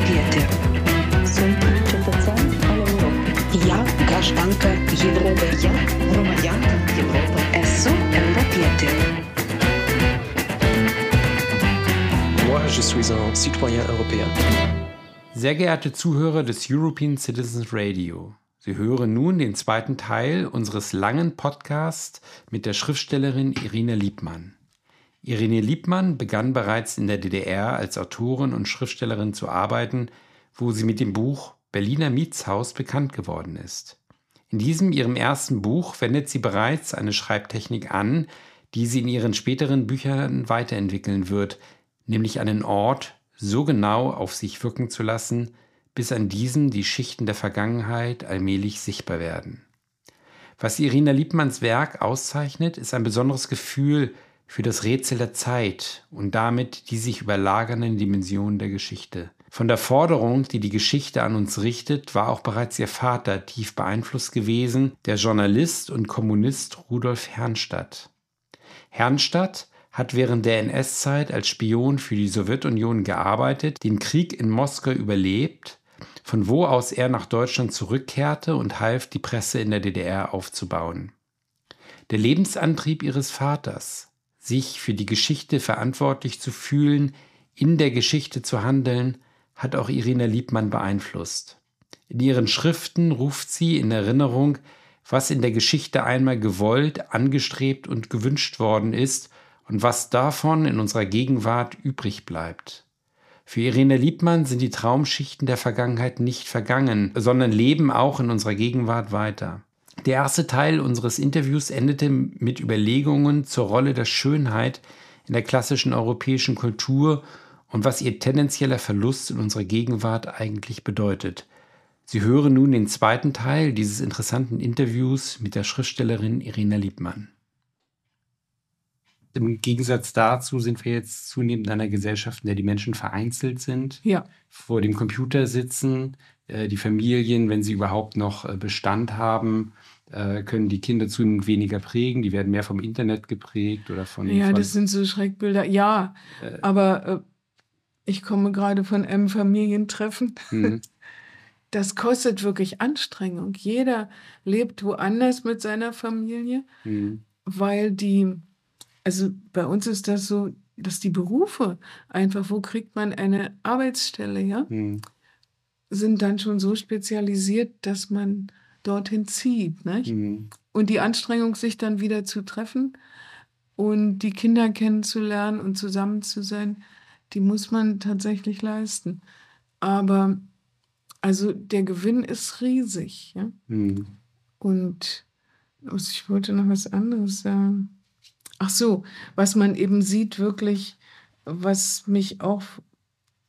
europietė. Sunt cetățean al Europei. Ja grażanka Europy. Ja громадянка Європи. Esu europietė. Moi, je suis un citoyen européen. Sehr geehrte Zuhörer des European Citizens Radio, Sie hören nun den zweiten Teil unseres langen Podcasts mit der Schriftstellerin Irina Liebmann. Irene Liebmann begann bereits in der DDR als Autorin und Schriftstellerin zu arbeiten, wo sie mit dem Buch Berliner Mietshaus bekannt geworden ist. In diesem ihrem ersten Buch wendet sie bereits eine Schreibtechnik an, die sie in ihren späteren Büchern weiterentwickeln wird, nämlich einen Ort so genau auf sich wirken zu lassen, bis an diesem die Schichten der Vergangenheit allmählich sichtbar werden. Was Irina Liebmanns Werk auszeichnet, ist ein besonderes Gefühl für das Rätsel der Zeit und damit die sich überlagernden Dimensionen der Geschichte. Von der Forderung, die die Geschichte an uns richtet, war auch bereits ihr Vater tief beeinflusst gewesen, der Journalist und Kommunist Rudolf Herrnstadt. Herrnstadt hat während der NS-Zeit als Spion für die Sowjetunion gearbeitet, den Krieg in Moskau überlebt, von wo aus er nach Deutschland zurückkehrte und half, die Presse in der DDR aufzubauen. Der Lebensantrieb ihres Vaters, sich für die Geschichte verantwortlich zu fühlen, in der Geschichte zu handeln, hat auch Irina Liebmann beeinflusst. In ihren Schriften ruft sie in Erinnerung, was in der Geschichte einmal gewollt, angestrebt und gewünscht worden ist und was davon in unserer Gegenwart übrig bleibt. Für Irene Liebmann sind die Traumschichten der Vergangenheit nicht vergangen, sondern leben auch in unserer Gegenwart weiter. Der erste Teil unseres Interviews endete mit Überlegungen zur Rolle der Schönheit in der klassischen europäischen Kultur und was ihr tendenzieller Verlust in unserer Gegenwart eigentlich bedeutet. Sie hören nun den zweiten Teil dieses interessanten Interviews mit der Schriftstellerin Irina Liebmann. Im Gegensatz dazu sind wir jetzt zunehmend in einer Gesellschaft, in der die Menschen vereinzelt sind, ja. vor dem Computer sitzen, äh, die Familien, wenn sie überhaupt noch äh, Bestand haben, können die Kinder zunehmend weniger prägen, die werden mehr vom Internet geprägt oder von. Ja, von, das sind so Schreckbilder. Ja, Äh. aber äh, ich komme gerade von einem Familientreffen. Mhm. Das kostet wirklich Anstrengung. Jeder lebt woanders mit seiner Familie, Mhm. weil die, also bei uns ist das so, dass die Berufe einfach, wo kriegt man eine Arbeitsstelle, ja, Mhm. sind dann schon so spezialisiert, dass man dorthin zieht, nicht? Mhm. Und die Anstrengung, sich dann wieder zu treffen und die Kinder kennenzulernen und zusammen zu sein, die muss man tatsächlich leisten. Aber also der Gewinn ist riesig. Ja? Mhm. Und was- ich wollte noch was anderes sagen. Ach so, was man eben sieht wirklich, was mich auch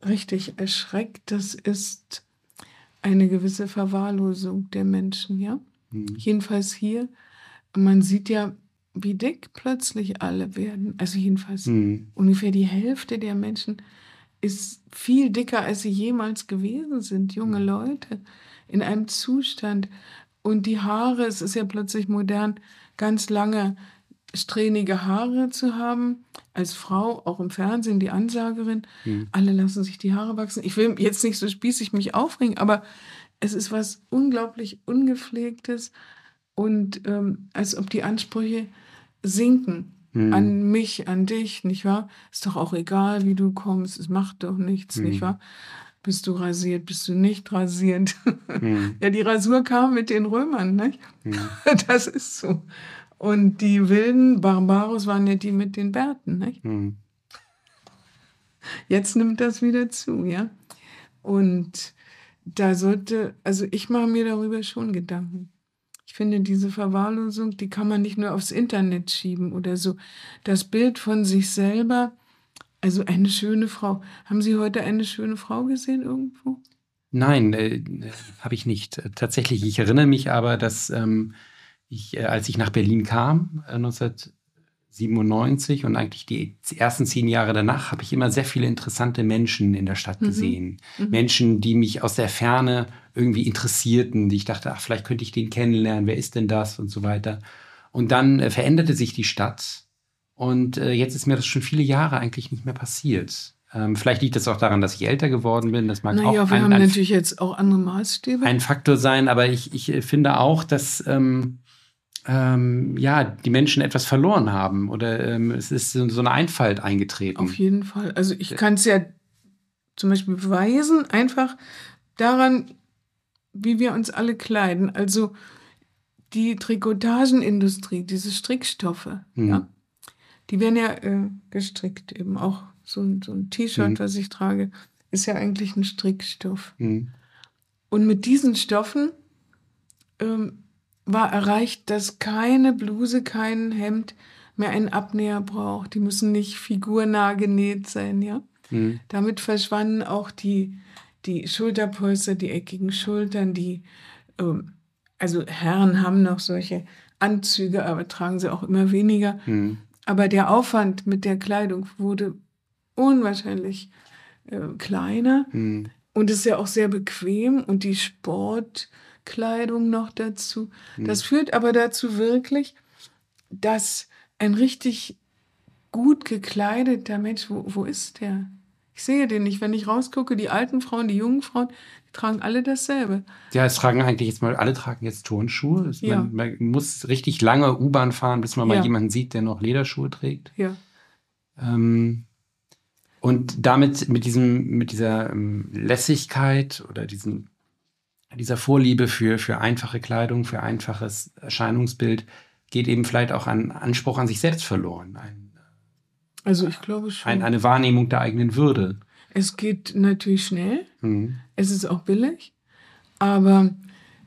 richtig erschreckt, das ist eine gewisse Verwahrlosung der Menschen, ja. Mhm. Jedenfalls hier. Man sieht ja, wie dick plötzlich alle werden. Also jedenfalls Mhm. ungefähr die Hälfte der Menschen ist viel dicker, als sie jemals gewesen sind. Junge Leute in einem Zustand. Und die Haare, es ist ja plötzlich modern, ganz lange strähnige Haare zu haben. Als Frau, auch im Fernsehen, die Ansagerin. Mhm. Alle lassen sich die Haare wachsen. Ich will jetzt nicht so spießig mich aufregen, aber es ist was unglaublich Ungepflegtes und ähm, als ob die Ansprüche sinken Mhm. an mich, an dich, nicht wahr? Ist doch auch egal, wie du kommst, es macht doch nichts, Mhm. nicht wahr? Bist du rasiert, bist du nicht rasiert? Mhm. ja, die Rasur kam mit den Römern, nicht? Mhm. Das ist so. Und die wilden Barbaros waren ja die mit den Bärten, nicht? Mhm. Jetzt nimmt das wieder zu, ja. Und da sollte, also ich mache mir darüber schon Gedanken. Ich finde, diese Verwahrlosung, die kann man nicht nur aufs Internet schieben oder so. Das Bild von sich selber, also eine schöne Frau. Haben Sie heute eine schöne Frau gesehen irgendwo? Nein, äh, habe ich nicht. Tatsächlich, ich erinnere mich aber, dass ähm, ich, äh, als ich nach Berlin kam, äh, 1997 und eigentlich die ersten zehn Jahre danach, habe ich immer sehr viele interessante Menschen in der Stadt mhm. gesehen. Mhm. Menschen, die mich aus der Ferne irgendwie interessierten, die ich dachte, ach, vielleicht könnte ich den kennenlernen, wer ist denn das und so weiter. Und dann äh, veränderte sich die Stadt und äh, jetzt ist mir das schon viele Jahre eigentlich nicht mehr passiert. Ähm, vielleicht liegt es auch daran, dass ich älter geworden bin. Das mag naja, auch wir ein, haben ein, natürlich jetzt auch andere Maßstäbe. Ein Faktor sein, aber ich, ich äh, finde auch, dass ähm, ähm, ja, die Menschen etwas verloren haben oder ähm, es ist so eine Einfalt eingetreten. Auf jeden Fall. Also ich kann es ja zum Beispiel beweisen, einfach daran, wie wir uns alle kleiden. Also die Trikotagenindustrie, diese Strickstoffe, mhm. ja, die werden ja äh, gestrickt eben auch so ein, so ein T-Shirt, mhm. was ich trage, ist ja eigentlich ein Strickstoff. Mhm. Und mit diesen Stoffen ähm, war erreicht, dass keine Bluse, kein Hemd mehr einen Abnäher braucht. Die müssen nicht figurnah genäht sein, ja. Mhm. Damit verschwanden auch die, die Schulterpolster, die eckigen Schultern, die, ähm, also Herren haben noch solche Anzüge, aber tragen sie auch immer weniger. Mhm. Aber der Aufwand mit der Kleidung wurde unwahrscheinlich äh, kleiner mhm. und ist ja auch sehr bequem und die Sportkleidung noch dazu. Mhm. Das führt aber dazu wirklich, dass ein richtig gut gekleideter Mensch, wo, wo ist der? Ich sehe den nicht. Wenn ich rausgucke, die alten Frauen, die jungen Frauen, die tragen alle dasselbe. Ja, es tragen eigentlich jetzt mal, alle tragen jetzt Turnschuhe. Es, ja. man, man, muss richtig lange U-Bahn fahren, bis man ja. mal jemanden sieht, der noch Lederschuhe trägt. Ja. Ähm, und damit, mit diesem, mit dieser ähm, Lässigkeit oder diesen, dieser Vorliebe für, für einfache Kleidung, für einfaches Erscheinungsbild, geht eben vielleicht auch ein Anspruch an sich selbst verloren. Ein, also ich glaube schon. Ein, eine Wahrnehmung der eigenen Würde. Es geht natürlich schnell. Mhm. Es ist auch billig. Aber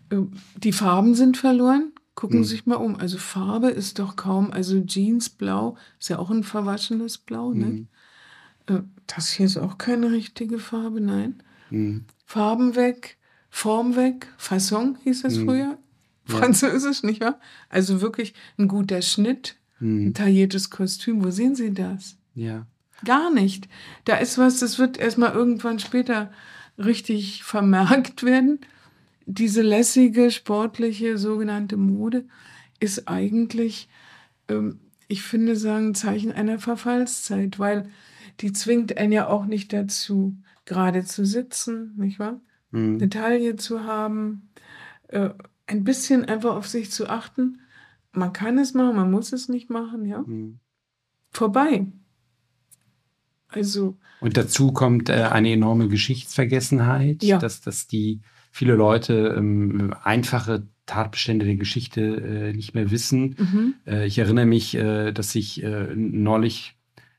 äh, die Farben sind verloren. Gucken mhm. Sie sich mal um. Also Farbe ist doch kaum, also Jeansblau ist ja auch ein verwaschenes Blau, ne? Mhm. Äh, das hier ist auch keine richtige Farbe, nein. Mhm. Farben weg, Form weg, Fasson hieß es mhm. früher. Französisch, ja. nicht wahr? Also wirklich ein guter Schnitt, mhm. ein tailliertes Kostüm. Wo sehen Sie das? Ja. Gar nicht. Da ist was, das wird erstmal irgendwann später richtig vermerkt werden. Diese lässige, sportliche, sogenannte Mode ist eigentlich, ähm, ich finde, sagen, Zeichen einer Verfallszeit, weil die zwingt einen ja auch nicht dazu, gerade zu sitzen, nicht wahr? Mhm. Eine Taille zu haben, äh, ein bisschen einfach auf sich zu achten. Man kann es machen, man muss es nicht machen, ja. Mhm. Vorbei. Also. Und dazu kommt äh, eine enorme Geschichtsvergessenheit, ja. dass, dass die viele Leute ähm, einfache Tatbestände der Geschichte äh, nicht mehr wissen. Mhm. Äh, ich erinnere mich, äh, dass ich äh, neulich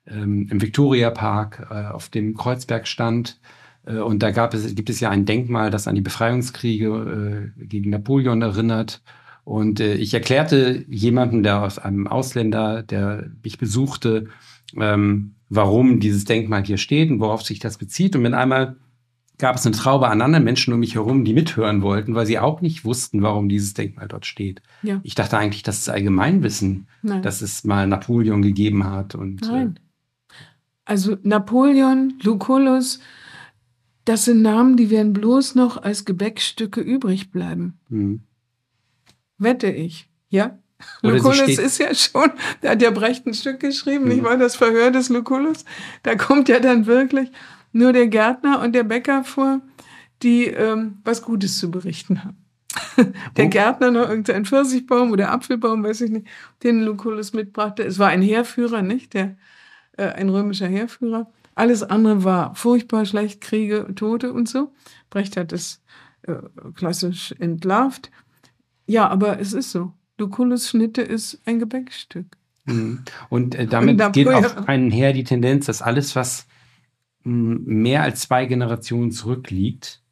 ähm, im Victoria Park äh, auf dem Kreuzberg stand. Äh, und da gab es, gibt es ja ein Denkmal, das an die Befreiungskriege äh, gegen Napoleon erinnert. Und äh, ich erklärte jemanden, der aus einem Ausländer, der mich besuchte, ähm, warum dieses Denkmal hier steht und worauf sich das bezieht. Und mit einmal gab es eine Traube an anderen Menschen um mich herum, die mithören wollten, weil sie auch nicht wussten, warum dieses Denkmal dort steht. Ja. Ich dachte eigentlich, das ist Allgemeinwissen, Nein. dass es mal Napoleon gegeben hat. Und, Nein. Äh, also Napoleon, Lucullus, das sind Namen, die werden bloß noch als Gebäckstücke übrig bleiben. Mhm. Wette ich, ja? Lucullus ist ja schon, da hat ja Brecht ein Stück geschrieben, mhm. nicht wahr? Das Verhör des Lucullus. Da kommt ja dann wirklich nur der Gärtner und der Bäcker vor, die ähm, was Gutes zu berichten haben. der. Gärtner noch irgendein Pfirsichbaum oder Apfelbaum, weiß ich nicht, den Lucullus mitbrachte. Es war ein Heerführer, nicht? Der äh, ein römischer Heerführer. Alles andere war furchtbar schlecht, Kriege, Tote und so. Brecht hat es äh, klassisch entlarvt. Ja, aber es ist so. Lucullus Schnitte ist ein Gebäckstück. Mhm. Und äh, damit und geht auch einher die Tendenz, dass alles, was mh, mehr als zwei Generationen zurückliegt,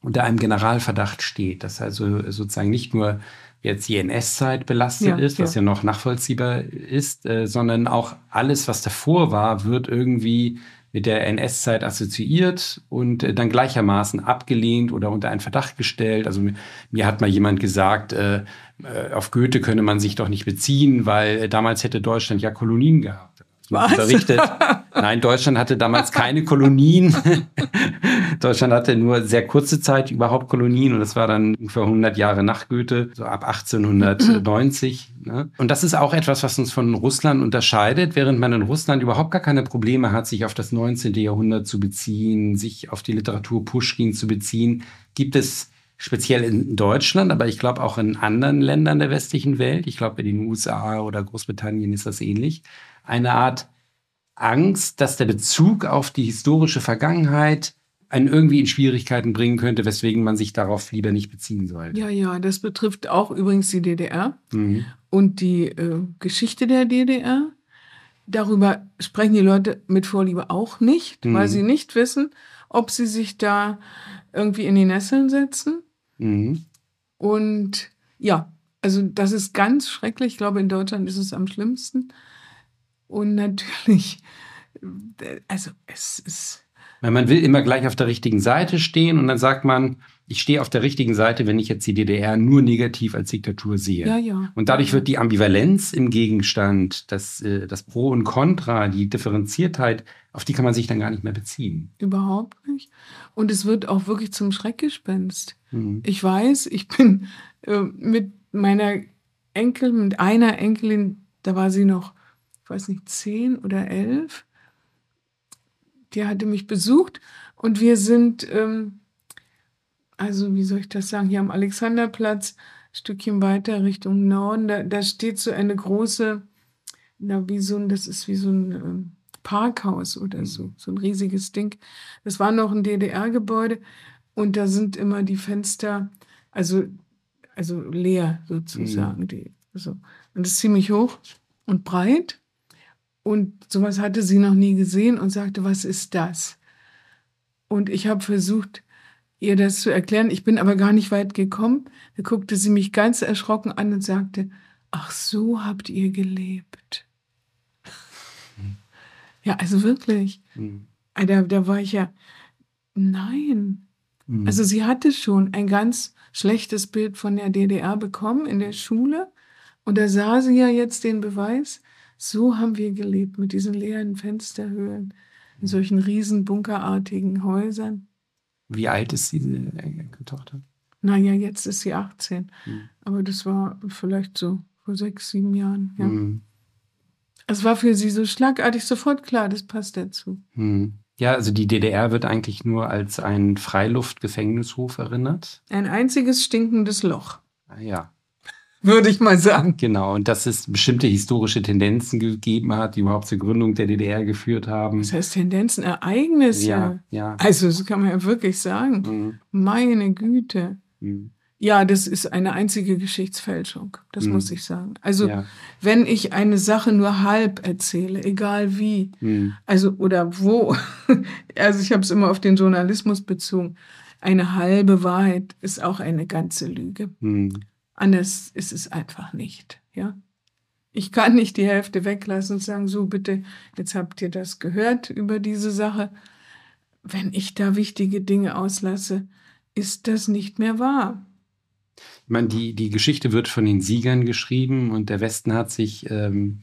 unter einem Generalverdacht steht. Dass also sozusagen nicht nur jetzt die NS-Zeit belastet ja, ist, was ja. ja noch nachvollziehbar ist, äh, sondern auch alles, was davor war, wird irgendwie mit der NS-Zeit assoziiert und äh, dann gleichermaßen abgelehnt oder unter einen Verdacht gestellt. Also mir, mir hat mal jemand gesagt, äh, äh, auf Goethe könne man sich doch nicht beziehen, weil äh, damals hätte Deutschland ja Kolonien gehabt. Was? Berichtet. Nein, Deutschland hatte damals keine Kolonien. Deutschland hatte nur sehr kurze Zeit überhaupt Kolonien und das war dann ungefähr 100 Jahre nach Goethe, so ab 1890. Ne? Und das ist auch etwas, was uns von Russland unterscheidet, während man in Russland überhaupt gar keine Probleme hat, sich auf das 19. Jahrhundert zu beziehen, sich auf die Literatur Pushkin zu beziehen, gibt es speziell in Deutschland, aber ich glaube auch in anderen Ländern der westlichen Welt, ich glaube in den USA oder Großbritannien ist das ähnlich, eine Art Angst, dass der Bezug auf die historische Vergangenheit einen irgendwie in Schwierigkeiten bringen könnte, weswegen man sich darauf lieber nicht beziehen sollte. Ja, ja, das betrifft auch übrigens die DDR mhm. und die äh, Geschichte der DDR. Darüber sprechen die Leute mit Vorliebe auch nicht, mhm. weil sie nicht wissen, ob sie sich da irgendwie in die Nesseln setzen. Mhm. Und ja, also das ist ganz schrecklich. Ich glaube, in Deutschland ist es am schlimmsten. Und natürlich, also es ist. Weil man will immer gleich auf der richtigen Seite stehen und dann sagt man, ich stehe auf der richtigen Seite, wenn ich jetzt die DDR nur negativ als Diktatur sehe. Ja, ja. Und dadurch wird die Ambivalenz im Gegenstand, das, äh, das Pro und Contra, die Differenziertheit, auf die kann man sich dann gar nicht mehr beziehen. Überhaupt nicht. Und es wird auch wirklich zum Schreckgespenst. Mhm. Ich weiß, ich bin äh, mit meiner Enkel, mit einer Enkelin, da war sie noch weiß nicht, zehn oder elf. Die hatte mich besucht und wir sind, ähm, also wie soll ich das sagen, hier am Alexanderplatz, ein Stückchen weiter Richtung Norden, da, da steht so eine große, na, wie so ein, das ist wie so ein ähm, Parkhaus oder so, so ein riesiges Ding. Das war noch ein DDR-Gebäude und da sind immer die Fenster, also, also leer sozusagen. Mhm. Die, so. Und das ist ziemlich hoch und breit. Und sowas hatte sie noch nie gesehen und sagte, was ist das? Und ich habe versucht, ihr das zu erklären. Ich bin aber gar nicht weit gekommen. Da guckte sie mich ganz erschrocken an und sagte, ach so habt ihr gelebt. Hm. Ja, also wirklich. Hm. Da, da war ich ja, nein. Hm. Also sie hatte schon ein ganz schlechtes Bild von der DDR bekommen in der Schule. Und da sah sie ja jetzt den Beweis, so haben wir gelebt mit diesen leeren Fensterhöhlen, in solchen riesen bunkerartigen Häusern. Wie alt ist diese Tochter? Naja, jetzt ist sie 18. Hm. Aber das war vielleicht so vor sechs, sieben Jahren. Ja. Hm. Es war für sie so schlagartig sofort klar, das passt dazu. Hm. Ja, also die DDR wird eigentlich nur als ein Freiluftgefängnishof erinnert. Ein einziges stinkendes Loch. Ah, ja würde ich mal sagen. Genau, und dass es bestimmte historische Tendenzen gegeben hat, die überhaupt zur Gründung der DDR geführt haben. Das heißt Tendenzen, Ereignisse. Ja, ja. Also das kann man ja wirklich sagen. Mhm. Meine Güte. Mhm. Ja, das ist eine einzige Geschichtsfälschung, das mhm. muss ich sagen. Also ja. wenn ich eine Sache nur halb erzähle, egal wie, mhm. also oder wo, also ich habe es immer auf den Journalismus bezogen, eine halbe Wahrheit ist auch eine ganze Lüge. Mhm. Anders ist es einfach nicht, ja. Ich kann nicht die Hälfte weglassen und sagen, so bitte, jetzt habt ihr das gehört über diese Sache. Wenn ich da wichtige Dinge auslasse, ist das nicht mehr wahr. Ich meine, die, die Geschichte wird von den Siegern geschrieben und der Westen hat sich ähm,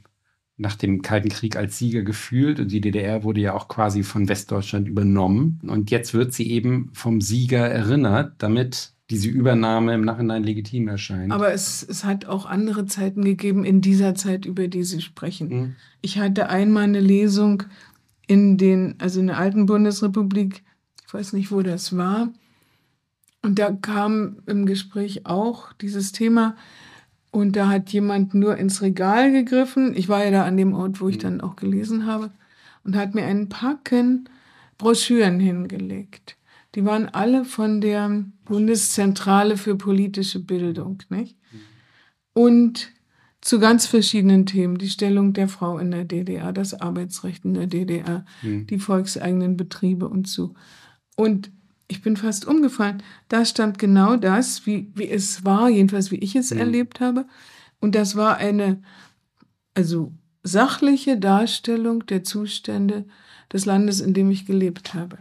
nach dem Kalten Krieg als Sieger gefühlt und die DDR wurde ja auch quasi von Westdeutschland übernommen. Und jetzt wird sie eben vom Sieger erinnert, damit diese Übernahme im Nachhinein legitim erscheint. Aber es, es hat auch andere Zeiten gegeben in dieser Zeit, über die Sie sprechen. Mhm. Ich hatte einmal eine Lesung in den, also in der alten Bundesrepublik, ich weiß nicht, wo das war. Und da kam im Gespräch auch dieses Thema. Und da hat jemand nur ins Regal gegriffen. Ich war ja da an dem Ort, wo ich mhm. dann auch gelesen habe. Und hat mir einen Packen Broschüren hingelegt. Die waren alle von der Bundeszentrale für politische Bildung, nicht? Und zu ganz verschiedenen Themen. Die Stellung der Frau in der DDR, das Arbeitsrecht in der DDR, mhm. die volkseigenen Betriebe und so. Und ich bin fast umgefallen. Da stand genau das, wie, wie es war, jedenfalls wie ich es mhm. erlebt habe. Und das war eine, also sachliche Darstellung der Zustände des Landes, in dem ich gelebt habe.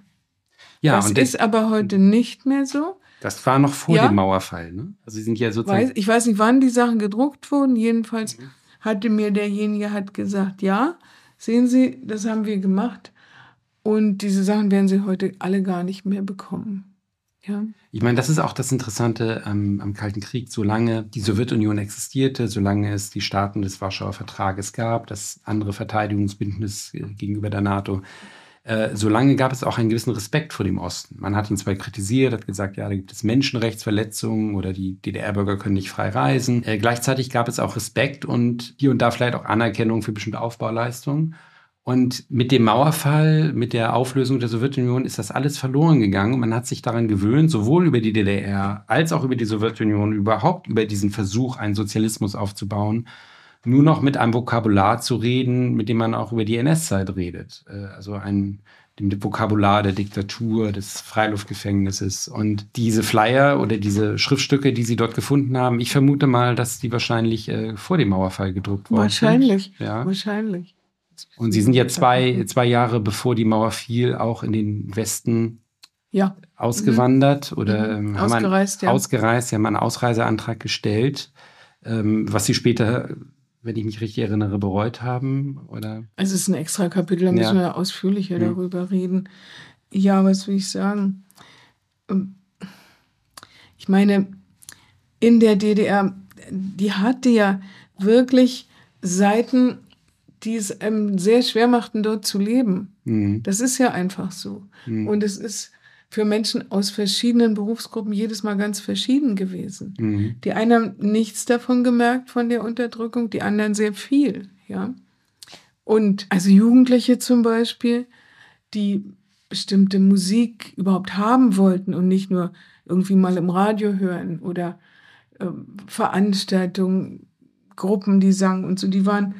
Ja, das ist aber heute nicht mehr so. Das war noch vor ja? dem Mauerfall, ne? Also sie sind ja sozusagen. Weiß, ich weiß nicht, wann die Sachen gedruckt wurden. Jedenfalls mhm. hatte mir derjenige hat gesagt, ja, sehen Sie, das haben wir gemacht. Und diese Sachen werden Sie heute alle gar nicht mehr bekommen. Ja. Ich meine, das ist auch das Interessante am, am, Kalten Krieg. Solange die Sowjetunion existierte, solange es die Staaten des Warschauer Vertrages gab, das andere Verteidigungsbündnis äh, gegenüber der NATO, äh, solange gab es auch einen gewissen Respekt vor dem Osten. Man hat ihn zwar kritisiert, hat gesagt, ja, da gibt es Menschenrechtsverletzungen oder die DDR-Bürger können nicht frei reisen. Äh, gleichzeitig gab es auch Respekt und hier und da vielleicht auch Anerkennung für bestimmte Aufbauleistungen. Und mit dem Mauerfall, mit der Auflösung der Sowjetunion ist das alles verloren gegangen. Man hat sich daran gewöhnt, sowohl über die DDR als auch über die Sowjetunion, überhaupt über diesen Versuch, einen Sozialismus aufzubauen, nur noch mit einem Vokabular zu reden, mit dem man auch über die NS-Zeit redet. Äh, also ein dem Vokabular der Diktatur, des Freiluftgefängnisses. Und diese Flyer oder diese Schriftstücke, die Sie dort gefunden haben, ich vermute mal, dass die wahrscheinlich äh, vor dem Mauerfall gedruckt wurden. Wahrscheinlich. Ja. Wahrscheinlich. Und Sie sind ja zwei, zwei Jahre bevor die Mauer fiel, auch in den Westen ja. ausgewandert mhm. oder ähm, ausgereist, haben ja. ausgereist, Sie haben einen Ausreiseantrag gestellt, ähm, was Sie später wenn ich mich richtig erinnere, bereut haben? Oder? Es ist ein extra Kapitel, da müssen wir ausführlicher ja. darüber reden. Ja, was will ich sagen? Ähm, ich meine, in der DDR, die hatte ja wirklich Seiten, die es einem sehr schwer machten, dort zu leben. Mhm. Das ist ja einfach so. Mhm. Und es ist für Menschen aus verschiedenen Berufsgruppen jedes Mal ganz verschieden gewesen. Mhm. Die einen haben nichts davon gemerkt, von der Unterdrückung, die anderen sehr viel, ja. Und also Jugendliche zum Beispiel, die bestimmte Musik überhaupt haben wollten und nicht nur irgendwie mal im Radio hören oder äh, Veranstaltungen, Gruppen, die sangen und so, die waren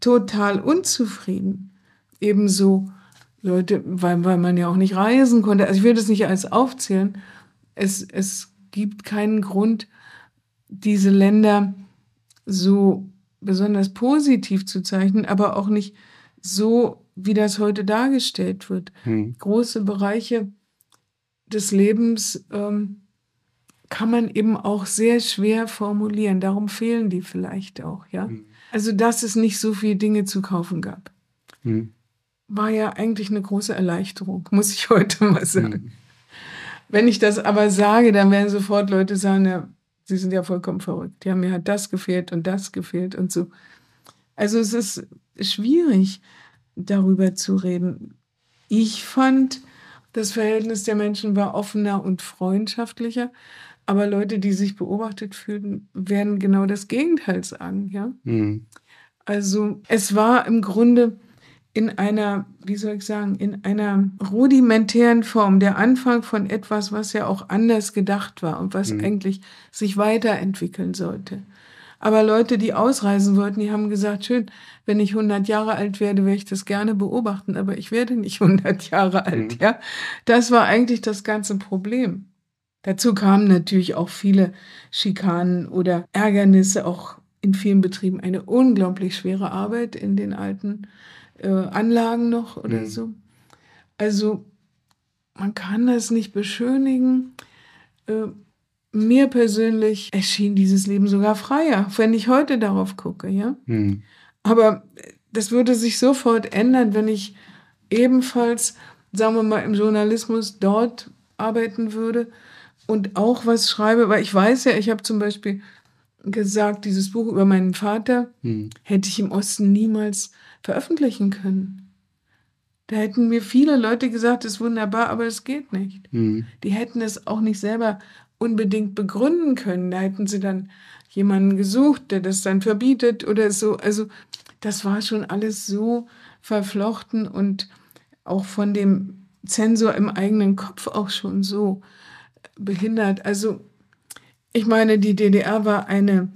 total unzufrieden. Ebenso Leute, weil, weil man ja auch nicht reisen konnte. Also ich will das nicht alles aufzählen. Es, es gibt keinen Grund, diese Länder so besonders positiv zu zeichnen, aber auch nicht so, wie das heute dargestellt wird. Hm. Große Bereiche des Lebens ähm, kann man eben auch sehr schwer formulieren. Darum fehlen die vielleicht auch, ja. Hm. Also, dass es nicht so viele Dinge zu kaufen gab. Hm war ja eigentlich eine große Erleichterung, muss ich heute mal sagen. Mhm. Wenn ich das aber sage, dann werden sofort Leute sagen, ja, sie sind ja vollkommen verrückt. Ja, mir hat das gefehlt und das gefehlt und so. Also es ist schwierig, darüber zu reden. Ich fand, das Verhältnis der Menschen war offener und freundschaftlicher. Aber Leute, die sich beobachtet fühlten, werden genau das Gegenteil sagen, ja. Mhm. Also es war im Grunde in einer, wie soll ich sagen, in einer rudimentären Form, der Anfang von etwas, was ja auch anders gedacht war und was mhm. eigentlich sich weiterentwickeln sollte. Aber Leute, die ausreisen wollten, die haben gesagt, schön, wenn ich 100 Jahre alt werde, werde ich das gerne beobachten, aber ich werde nicht 100 Jahre alt, mhm. ja. Das war eigentlich das ganze Problem. Dazu kamen natürlich auch viele Schikanen oder Ärgernisse, auch in vielen Betrieben eine unglaublich schwere Arbeit in den alten äh, Anlagen noch oder mhm. so. Also man kann das nicht beschönigen. Äh, mir persönlich erschien dieses Leben sogar freier, wenn ich heute darauf gucke, ja. Mhm. Aber das würde sich sofort ändern, wenn ich ebenfalls, sagen wir mal, im Journalismus dort arbeiten würde und auch was schreibe, weil ich weiß ja, ich habe zum Beispiel gesagt, dieses Buch über meinen Vater mhm. hätte ich im Osten niemals veröffentlichen können. Da hätten mir viele Leute gesagt, das ist wunderbar, aber es geht nicht. Mhm. Die hätten es auch nicht selber unbedingt begründen können. Da hätten sie dann jemanden gesucht, der das dann verbietet oder so. Also das war schon alles so verflochten und auch von dem Zensor im eigenen Kopf auch schon so behindert. Also ich meine, die DDR war eine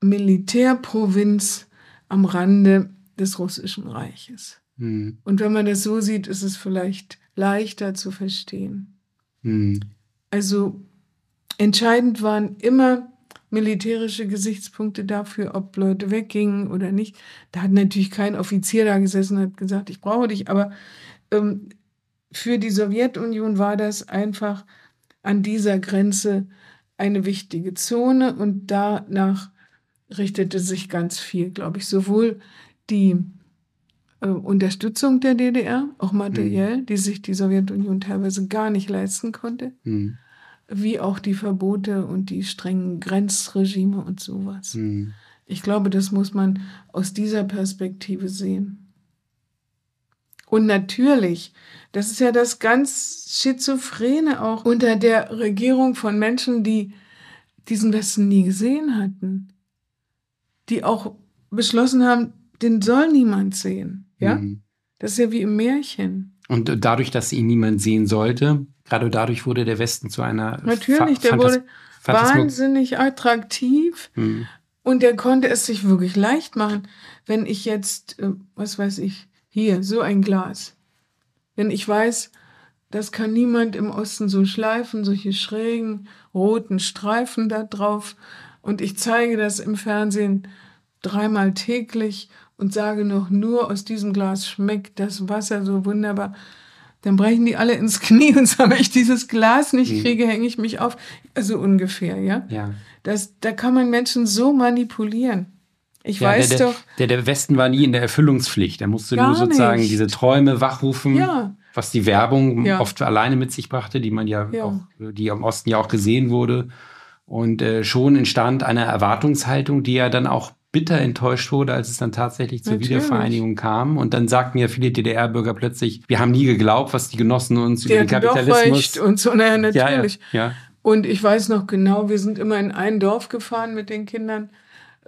Militärprovinz am Rande des Russischen Reiches. Mhm. Und wenn man das so sieht, ist es vielleicht leichter zu verstehen. Mhm. Also entscheidend waren immer militärische Gesichtspunkte dafür, ob Leute weggingen oder nicht. Da hat natürlich kein Offizier da gesessen und hat gesagt, ich brauche dich. Aber ähm, für die Sowjetunion war das einfach an dieser Grenze eine wichtige Zone und danach richtete sich ganz viel, glaube ich, sowohl die äh, Unterstützung der DDR, auch materiell, mhm. die sich die Sowjetunion teilweise gar nicht leisten konnte, mhm. wie auch die Verbote und die strengen Grenzregime und sowas. Mhm. Ich glaube, das muss man aus dieser Perspektive sehen. Und natürlich, das ist ja das ganz Schizophrene auch unter der Regierung von Menschen, die diesen Westen nie gesehen hatten, die auch beschlossen haben, den soll niemand sehen. Ja? Mhm. Das ist ja wie im Märchen. Und dadurch, dass ihn niemand sehen sollte, gerade dadurch wurde der Westen zu einer. Natürlich, Fa der wurde wahnsinnig attraktiv mhm. und der konnte es sich wirklich leicht machen. Wenn ich jetzt, äh, was weiß ich, hier, so ein Glas. Wenn ich weiß, das kann niemand im Osten so schleifen, solche schrägen roten Streifen da drauf. Und ich zeige das im Fernsehen dreimal täglich und sage noch, nur aus diesem Glas schmeckt das Wasser so wunderbar, dann brechen die alle ins Knie und sagen, wenn ich dieses Glas nicht mhm. kriege, hänge ich mich auf. Also ungefähr, ja. ja. Das, da kann man Menschen so manipulieren. Ich ja, weiß der, doch. Der, der Westen war nie in der Erfüllungspflicht. Er musste nur sozusagen nicht. diese Träume wachrufen, ja. was die Werbung ja. oft alleine mit sich brachte, die man ja, auch, die im Osten ja auch gesehen wurde. Und äh, schon entstand eine Erwartungshaltung, die ja dann auch bitter enttäuscht wurde, als es dann tatsächlich zur Natürlich. Wiedervereinigung kam. Und dann sagten ja viele DDR-Bürger plötzlich, wir haben nie geglaubt, was die Genossen uns über den Kapitalismus... Doch und so, naja, natürlich. Ja, ja, ja. Und ich weiß noch genau, wir sind immer in ein Dorf gefahren mit den Kindern.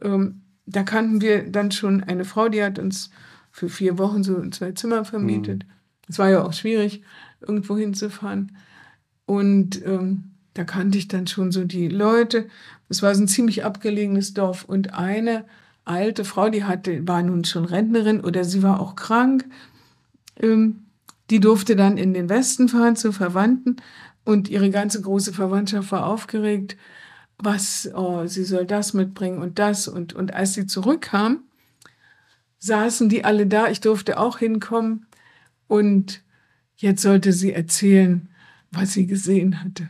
Ähm, da kannten wir dann schon eine Frau, die hat uns für vier Wochen so zwei Zimmer vermietet. Mhm. Es mhm. war ja auch schwierig, irgendwo hinzufahren. Und ähm, da kannte ich dann schon so die Leute. Es war so ein ziemlich abgelegenes Dorf. Und eine alte Frau, die hatte, war nun schon Rentnerin oder sie war auch krank. Ähm, die durfte dann in den Westen fahren zu Verwandten. Und ihre ganze große Verwandtschaft war aufgeregt, was, oh, sie soll das mitbringen und das. Und, und als sie zurückkam, saßen die alle da. Ich durfte auch hinkommen. Und jetzt sollte sie erzählen, was sie gesehen hatte.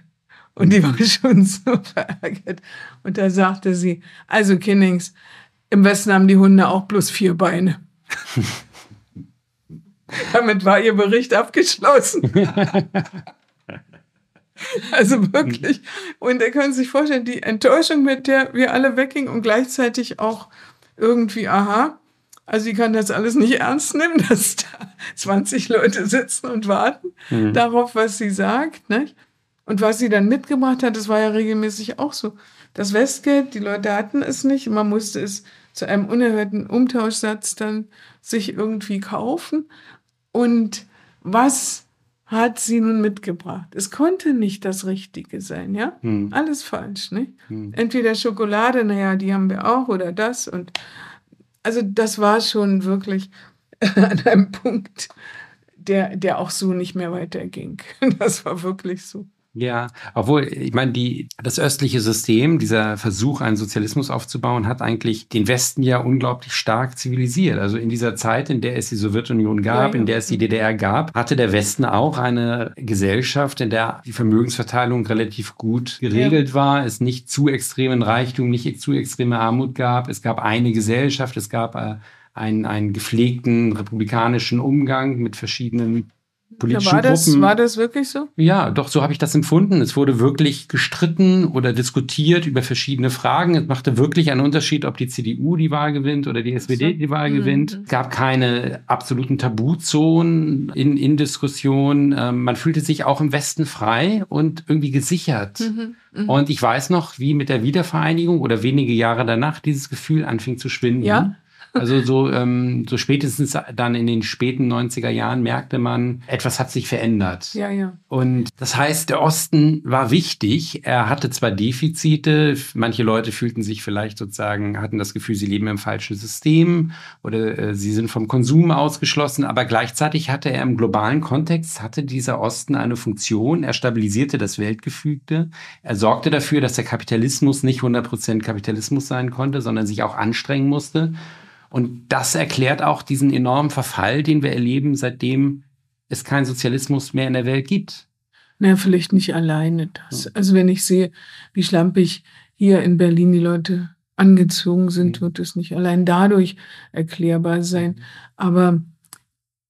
Und die war schon so verärgert. Und da sagte sie, also Kinnings, im Westen haben die Hunde auch bloß vier Beine. Damit war ihr Bericht abgeschlossen. also wirklich. Und können Sie sich vorstellen, die Enttäuschung, mit der wir alle weggingen und gleichzeitig auch irgendwie, aha, also sie kann das alles nicht ernst nehmen, dass da 20 Leute sitzen und warten mhm. darauf, was sie sagt. Nicht? Und was sie dann mitgebracht hat, das war ja regelmäßig auch so. Das Westgeld, die Leute hatten es nicht, man musste es zu einem unerhörten Umtauschsatz dann sich irgendwie kaufen. Und was hat sie nun mitgebracht? Es konnte nicht das Richtige sein, ja? Hm. Alles falsch, nicht? Hm. Entweder Schokolade, naja, die haben wir auch, oder das. Und also das war schon wirklich an einem Punkt, der, der auch so nicht mehr weiterging. Das war wirklich so. Ja, obwohl, ich meine, die, das östliche System, dieser Versuch, einen Sozialismus aufzubauen, hat eigentlich den Westen ja unglaublich stark zivilisiert. Also in dieser Zeit, in der es die Sowjetunion gab, in der es die DDR gab, hatte der Westen auch eine Gesellschaft, in der die Vermögensverteilung relativ gut geregelt ja. war, es nicht zu extremen Reichtum, nicht zu extreme Armut gab. Es gab eine Gesellschaft, es gab äh, einen, einen gepflegten republikanischen Umgang mit verschiedenen politischen ja, war das, Gruppen. War das wirklich so? Ja, doch, so habe ich das empfunden. Es wurde wirklich gestritten oder diskutiert über verschiedene Fragen. Es machte wirklich einen Unterschied, ob die CDU die Wahl gewinnt oder die SPD die Wahl mhm. gewinnt. Es gab keine absoluten Tabuzonen in, in Diskussionen. Ähm, man fühlte sich auch im Westen frei und irgendwie gesichert. Mhm. Mhm. Und ich weiß noch, wie mit der Wiedervereinigung oder wenige Jahre danach dieses Gefühl anfing zu schwinden. Ja. Also so, ähm, so spätestens dann in den späten 90er Jahren merkte man, etwas hat sich verändert. Ja, ja. Und das heißt, der Osten war wichtig. Er hatte zwar Defizite, manche Leute fühlten sich vielleicht sozusagen, hatten das Gefühl, sie leben im falschen System oder äh, sie sind vom Konsum ausgeschlossen, aber gleichzeitig hatte er im globalen Kontext, hatte dieser Osten eine Funktion. Er stabilisierte das Weltgefüge. Er sorgte dafür, dass der Kapitalismus nicht 100% Kapitalismus sein konnte, sondern sich auch anstrengen musste. Und das erklärt auch diesen enormen Verfall, den wir erleben, seitdem es keinen Sozialismus mehr in der Welt gibt. Na, vielleicht nicht alleine das. Also wenn ich sehe, wie schlampig hier in Berlin die Leute angezogen sind, wird es nicht allein dadurch erklärbar sein. Aber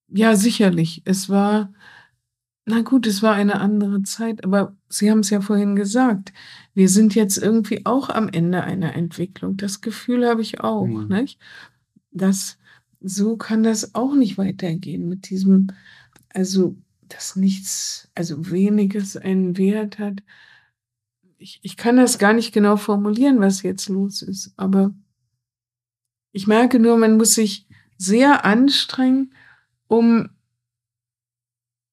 ja, sicherlich. Es war, na gut, es war eine andere Zeit, aber Sie haben es ja vorhin gesagt. Wir sind jetzt irgendwie auch am Ende einer Entwicklung. Das Gefühl habe ich auch, mhm. nicht? Dass so kann das auch nicht weitergehen mit diesem, also dass nichts, also weniges einen Wert hat. Ich, ich kann das gar nicht genau formulieren, was jetzt los ist, aber ich merke nur, man muss sich sehr anstrengen, um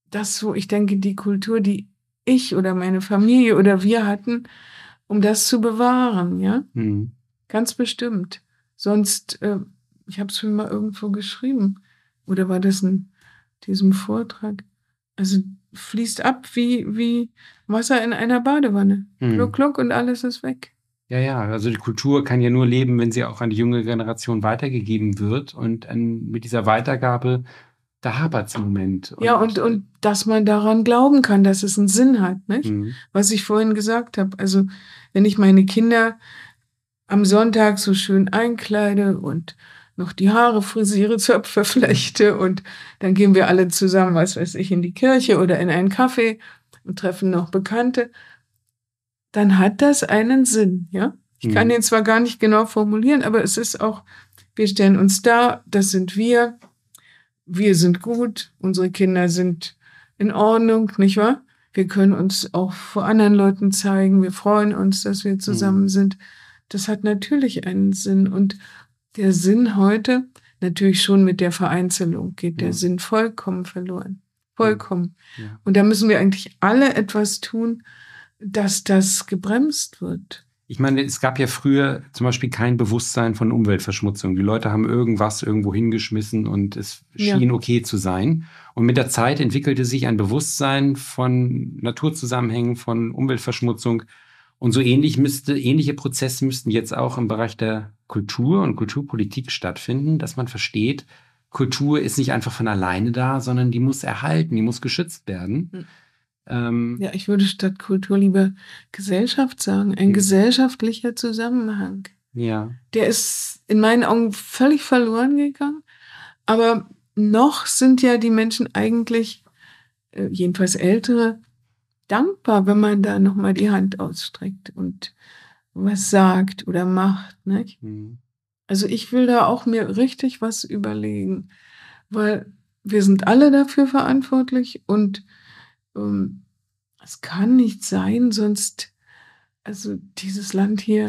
das so, ich denke, die Kultur, die ich oder meine Familie oder wir hatten, um das zu bewahren, ja? Mhm. Ganz bestimmt. Sonst äh, ich habe es mir mal irgendwo geschrieben. Oder war das in diesem Vortrag? Also fließt ab wie, wie Wasser in einer Badewanne. Hm. Kluck, kluck und alles ist weg. Ja, ja, also die Kultur kann ja nur leben, wenn sie auch an die junge Generation weitergegeben wird. Und an, mit dieser Weitergabe, da hapert es im Moment. Und ja, und, und dass man daran glauben kann, dass es einen Sinn hat, nicht? Mhm. Was ich vorhin gesagt habe. Also, wenn ich meine Kinder am Sonntag so schön einkleide und noch die Haare frisiere, Zöpfe flechte und dann gehen wir alle zusammen, was weiß ich, in die Kirche oder in einen Kaffee und treffen noch Bekannte, dann hat das einen Sinn, ja? Ich kann mhm. den zwar gar nicht genau formulieren, aber es ist auch, wir stellen uns da, das sind wir, wir sind gut, unsere Kinder sind in Ordnung, nicht wahr? Wir können uns auch vor anderen Leuten zeigen, wir freuen uns, dass wir zusammen mhm. sind. Das hat natürlich einen Sinn und der Sinn heute, natürlich schon mit der Vereinzelung, geht der ja. Sinn vollkommen verloren. Vollkommen. Ja. Und da müssen wir eigentlich alle etwas tun, dass das gebremst wird. Ich meine, es gab ja früher zum Beispiel kein Bewusstsein von Umweltverschmutzung. Die Leute haben irgendwas irgendwo hingeschmissen und es schien ja. okay zu sein. Und mit der Zeit entwickelte sich ein Bewusstsein von Naturzusammenhängen, von Umweltverschmutzung. Und so ähnlich müsste, ähnliche Prozesse müssten jetzt auch im Bereich der Kultur und Kulturpolitik stattfinden, dass man versteht, Kultur ist nicht einfach von alleine da, sondern die muss erhalten, die muss geschützt werden. Hm. Ähm, ja, ich würde statt Kultur lieber Gesellschaft sagen, ein ja. gesellschaftlicher Zusammenhang. Ja. Der ist in meinen Augen völlig verloren gegangen, aber noch sind ja die Menschen eigentlich, äh, jedenfalls ältere, dankbar, wenn man da nochmal die Hand ausstreckt und was sagt oder macht. Nicht? Mhm. Also ich will da auch mir richtig was überlegen, weil wir sind alle dafür verantwortlich und ähm, es kann nicht sein, sonst, also dieses Land hier,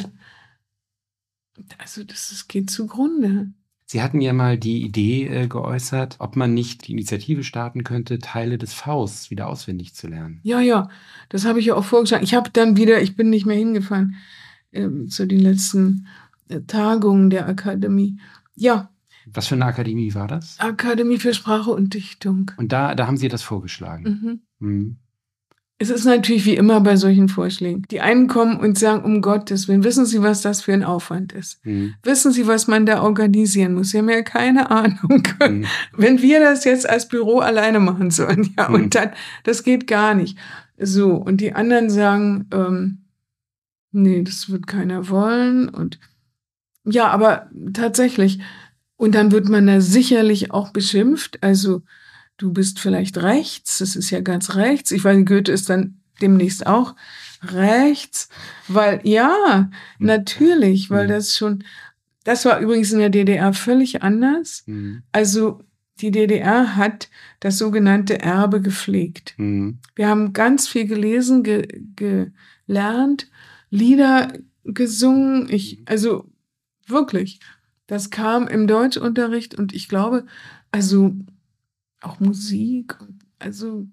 also das, das geht zugrunde. Sie hatten ja mal die Idee äh, geäußert, ob man nicht die Initiative starten könnte, Teile des Faust wieder auswendig zu lernen. Ja, ja, das habe ich ja auch vorgeschlagen. Ich habe dann wieder, ich bin nicht mehr hingefahren zu den letzten äh, Tagungen der Akademie. Ja. Was für eine Akademie war das? Akademie für Sprache und Dichtung. Und da, da haben Sie das vorgeschlagen. Mhm. Mhm. Es ist natürlich wie immer bei solchen Vorschlägen. Die einen kommen und sagen, um Gottes Willen, wissen Sie, was das für ein Aufwand ist? Mhm. Wissen Sie, was man da organisieren muss? Sie haben ja keine Ahnung. Mhm. Wenn wir das jetzt als Büro alleine machen sollen, ja, mhm. und dann, das geht gar nicht. So, und die anderen sagen, ähm, nee, das wird keiner wollen und ja, aber tatsächlich. Und dann wird man da sicherlich auch beschimpft. Also, du bist vielleicht rechts, das ist ja ganz rechts. Ich weiß, Goethe ist dann demnächst auch rechts, weil ja, mhm. natürlich, weil mhm. das schon, das war übrigens in der DDR völlig anders. Mhm. Also die DDR hat das sogenannte Erbe gepflegt. Mhm. Wir haben ganz viel gelesen, ge, gelernt, Lieder gesungen. Ich, also wirklich. Das kam im Deutschunterricht und ich glaube, also auch Musik, also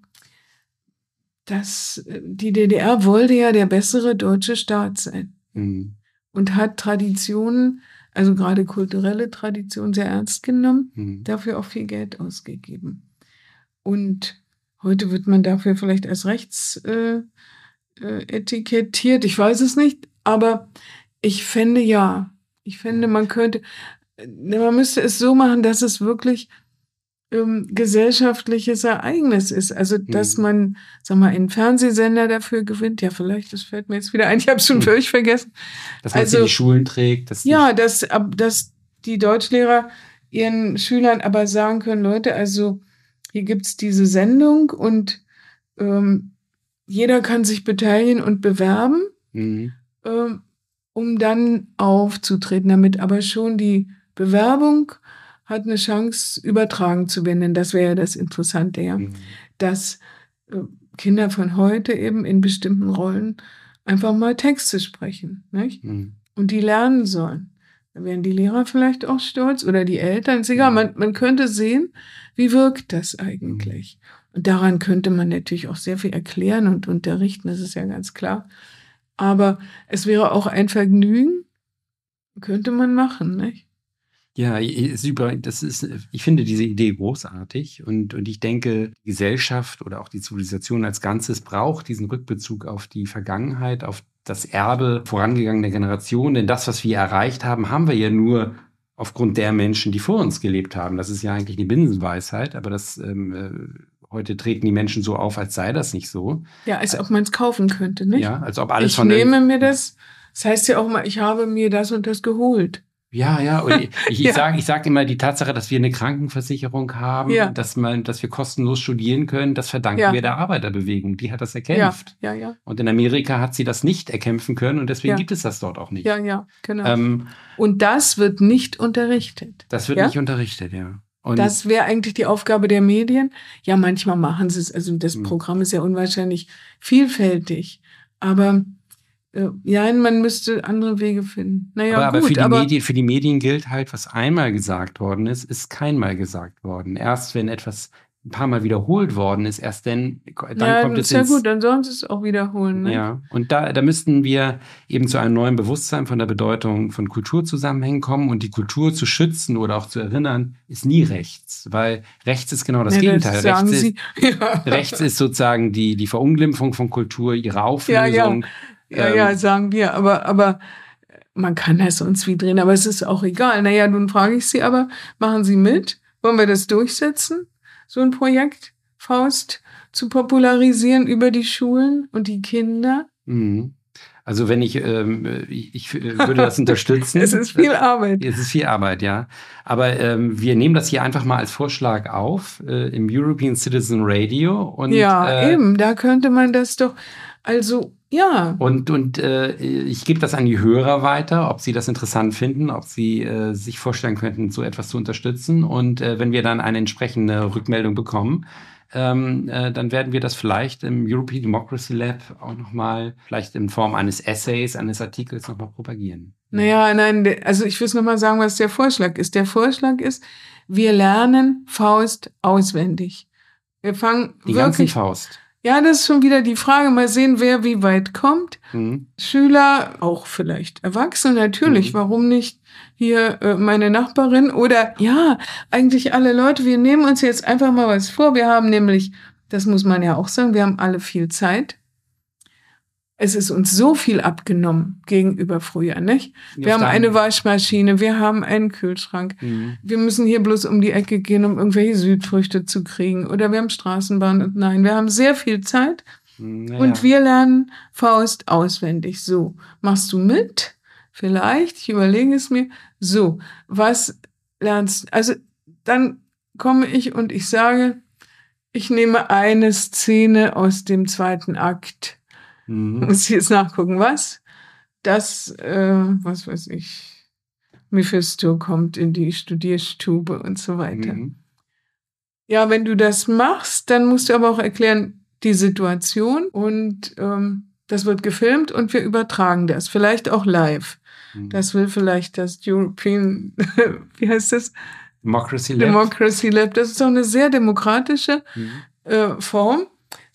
das, die DDR wollte ja der bessere deutsche Staat sein Mhm. und hat Traditionen, also gerade kulturelle Traditionen sehr ernst genommen, Mhm. dafür auch viel Geld ausgegeben. Und heute wird man dafür vielleicht als rechts äh, äh, etikettiert, ich weiß es nicht, aber ich fände ja, ich fände, man könnte, äh, man müsste es so machen, dass es wirklich ähm, gesellschaftliches Ereignis ist. Also, dass Mhm. man, sag mal, einen Fernsehsender dafür gewinnt. Ja, vielleicht, das fällt mir jetzt wieder ein, ich habe es schon Mhm. völlig vergessen. Dass man Also- in die Schulen trägt. Dass Ja, dass, dass die Deutschlehrer ihren Schülern aber sagen können, Leute, also hier gibt's diese Sendung und ähm, jeder kann sich beteiligen und bewerben, Mhm. ähm, um dann aufzutreten, damit aber schon die Bewerbung hat eine Chance, übertragen zu werden. Denn das wäre ja das Interessante, ja. Mhm. Dass äh, Kinder von heute eben in bestimmten Rollen einfach mal Texte sprechen, nicht? Mhm. und die lernen sollen. Dann wären die Lehrer vielleicht auch stolz oder die Eltern. Ist egal, man, man könnte sehen, wie wirkt das eigentlich. Und daran könnte man natürlich auch sehr viel erklären und unterrichten, das ist ja ganz klar. Aber es wäre auch ein Vergnügen, könnte man machen, nicht? Ja, über, das ist, ich finde diese Idee großartig und, und ich denke, die Gesellschaft oder auch die Zivilisation als Ganzes braucht diesen Rückbezug auf die Vergangenheit, auf das Erbe vorangegangener Generationen, denn das, was wir erreicht haben, haben wir ja nur aufgrund der Menschen, die vor uns gelebt haben. Das ist ja eigentlich eine Binsenweisheit, aber das ähm, äh, heute treten die Menschen so auf, als sei das nicht so. Ja, als ob man es kaufen könnte, nicht? Ja, als ob alles ich von nehme mir das, das heißt ja auch mal, ich habe mir das und das geholt. Ja, ja, und ich, ich, Ja. ich sage ich sag immer, die Tatsache, dass wir eine Krankenversicherung haben, Ja. dass, man, dass wir kostenlos studieren können, das verdanken Ja. wir der Arbeiterbewegung. Die hat das erkämpft. Ja, ja. Und in Amerika hat sie das nicht erkämpfen können und deswegen gibt es das dort auch nicht. Ja, ja, genau. Ähm, und das wird nicht unterrichtet. das wird nicht unterrichtet, ja. Und Das wäre eigentlich die Aufgabe der Medien. Ja, manchmal machen sie es. Also das Hm. Programm ist ja unwahrscheinlich vielfältig. Aber äh, ja, man müsste andere Wege finden. Naja, aber, aber gut, für, die aber Medien, für die Medien gilt halt, was einmal gesagt worden ist, ist keinmal gesagt worden. Erst wenn etwas ein paar Mal wiederholt worden ist, erst dann, dann ja, kommt das es ist ja gut, dann sollen sie es auch wiederholen. Ne? Ja, und da, da müssten wir eben zu einem neuen Bewusstsein von der Bedeutung von Kulturzusammenhängen kommen und die Kultur zu schützen oder auch zu erinnern, ist nie rechts, weil rechts ist genau das Ja, Gegenteil. sagen rechts, ist, Ja. rechts ist sozusagen die, die Verunglimpfung von Kultur, ihre Auflösung. Ja, ja. Ja, Ähm, ja, sagen wir. Aber, aber man kann das uns wie drehen, aber es ist auch egal. Naja, nun frage ich Sie aber, machen Sie mit? Wollen wir das durchsetzen? So ein Projekt, Faust, zu popularisieren über die Schulen und die Kinder? Mhm. Also wenn ich, ähm, ich, ich äh, würde das unterstützen. Es ist viel Arbeit. Es ist viel Arbeit, ja. Aber ähm, wir nehmen das hier einfach mal als Vorschlag auf äh, im European Citizen Radio. Und, ja, äh, eben, da könnte man das doch, also, ja. Und, und äh, ich gebe das an die Hörer weiter, ob sie das interessant finden, ob sie äh, sich vorstellen könnten, so etwas zu unterstützen. Und äh, wenn wir dann eine entsprechende Rückmeldung bekommen, ähm, äh, dann werden wir das vielleicht im European Democracy Lab auch nochmal, vielleicht in Form eines Essays, eines Artikels nochmal propagieren. Naja, nein, also ich will nochmal sagen, was der Vorschlag ist. Der Vorschlag ist, wir lernen Faust auswendig. Wir fangen Die ganzen wirklich. Faust. Ja, das ist schon wieder die Frage. Mal sehen, wer wie weit kommt. Mhm. Schüler, auch vielleicht Erwachsene, natürlich. Mhm. Warum nicht hier äh, meine Nachbarin oder ja, eigentlich alle Leute. Wir nehmen uns jetzt einfach mal was vor. Wir haben nämlich, das muss man ja auch sagen, wir haben alle viel Zeit. Es ist uns so viel abgenommen gegenüber früher, nicht? Wir haben eine Waschmaschine, wir haben einen Kühlschrank. Mhm. Wir müssen hier bloß um die Ecke gehen, um irgendwelche Südfrüchte zu kriegen. Oder wir haben Straßenbahn und nein, wir haben sehr viel Zeit. Naja. Und wir lernen Faust auswendig. So, machst du mit? Vielleicht, ich überlege es mir. So, was lernst Also, dann komme ich und ich sage, ich nehme eine Szene aus dem zweiten Akt. Mhm. Muss ich jetzt nachgucken, was? Das, äh, was weiß ich, Mephisto kommt in die Studierstube und so weiter. Mhm. Ja, wenn du das machst, dann musst du aber auch erklären, die Situation und ähm, das wird gefilmt und wir übertragen das, vielleicht auch live. Mhm. Das will vielleicht das European, wie heißt das? Democracy Lab. Democracy Lab. Das ist doch eine sehr demokratische mhm. äh, Form,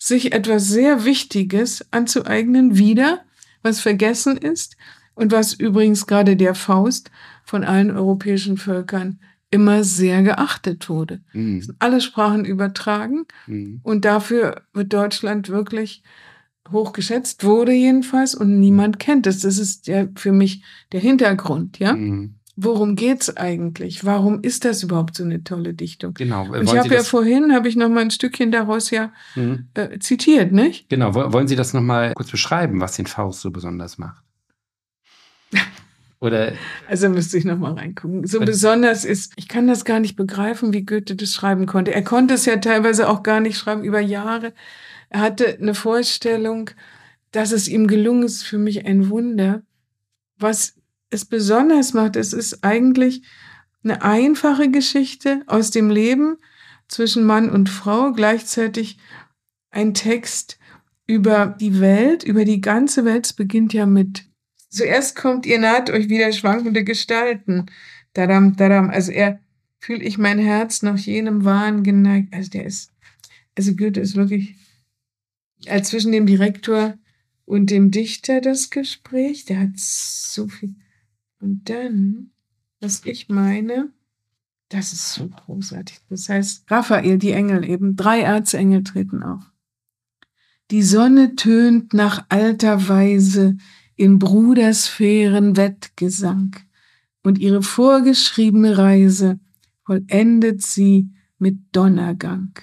sich etwas sehr Wichtiges anzueignen, wieder, was vergessen ist und was übrigens gerade der Faust von allen europäischen Völkern immer sehr geachtet wurde. Mhm. Alle Sprachen übertragen mhm. und dafür wird Deutschland wirklich hochgeschätzt, wurde jedenfalls und niemand kennt es. Das ist ja für mich der Hintergrund, ja. Mhm. Worum geht's eigentlich? Warum ist das überhaupt so eine tolle Dichtung? Genau. Und ich habe ja vorhin, habe ich noch mal ein Stückchen daraus ja mhm. äh, zitiert, nicht? Genau. Wollen Sie das noch mal kurz beschreiben, was den Faust so besonders macht? Oder also müsste ich noch mal reingucken. So besonders ist, ich kann das gar nicht begreifen, wie Goethe das schreiben konnte. Er konnte es ja teilweise auch gar nicht schreiben über Jahre. Er hatte eine Vorstellung, dass es ihm gelungen ist, für mich ein Wunder. Was es besonders macht, es ist eigentlich eine einfache Geschichte aus dem Leben zwischen Mann und Frau, gleichzeitig ein Text über die Welt, über die ganze Welt. Es beginnt ja mit Zuerst kommt, ihr naht euch wieder schwankende Gestalten. Dadam, dadam. Also er fühle ich mein Herz nach jenem Wahn geneigt. Also der ist, also Goethe ist wirklich äh, zwischen dem Direktor und dem Dichter das Gespräch. Der hat so viel. Und dann, was ich meine, das ist so großartig. Das heißt, Raphael, die Engel eben, drei Erzengel treten auf. Die Sonne tönt nach alter Weise in Brudersphären Wettgesang und ihre vorgeschriebene Reise vollendet sie mit Donnergang.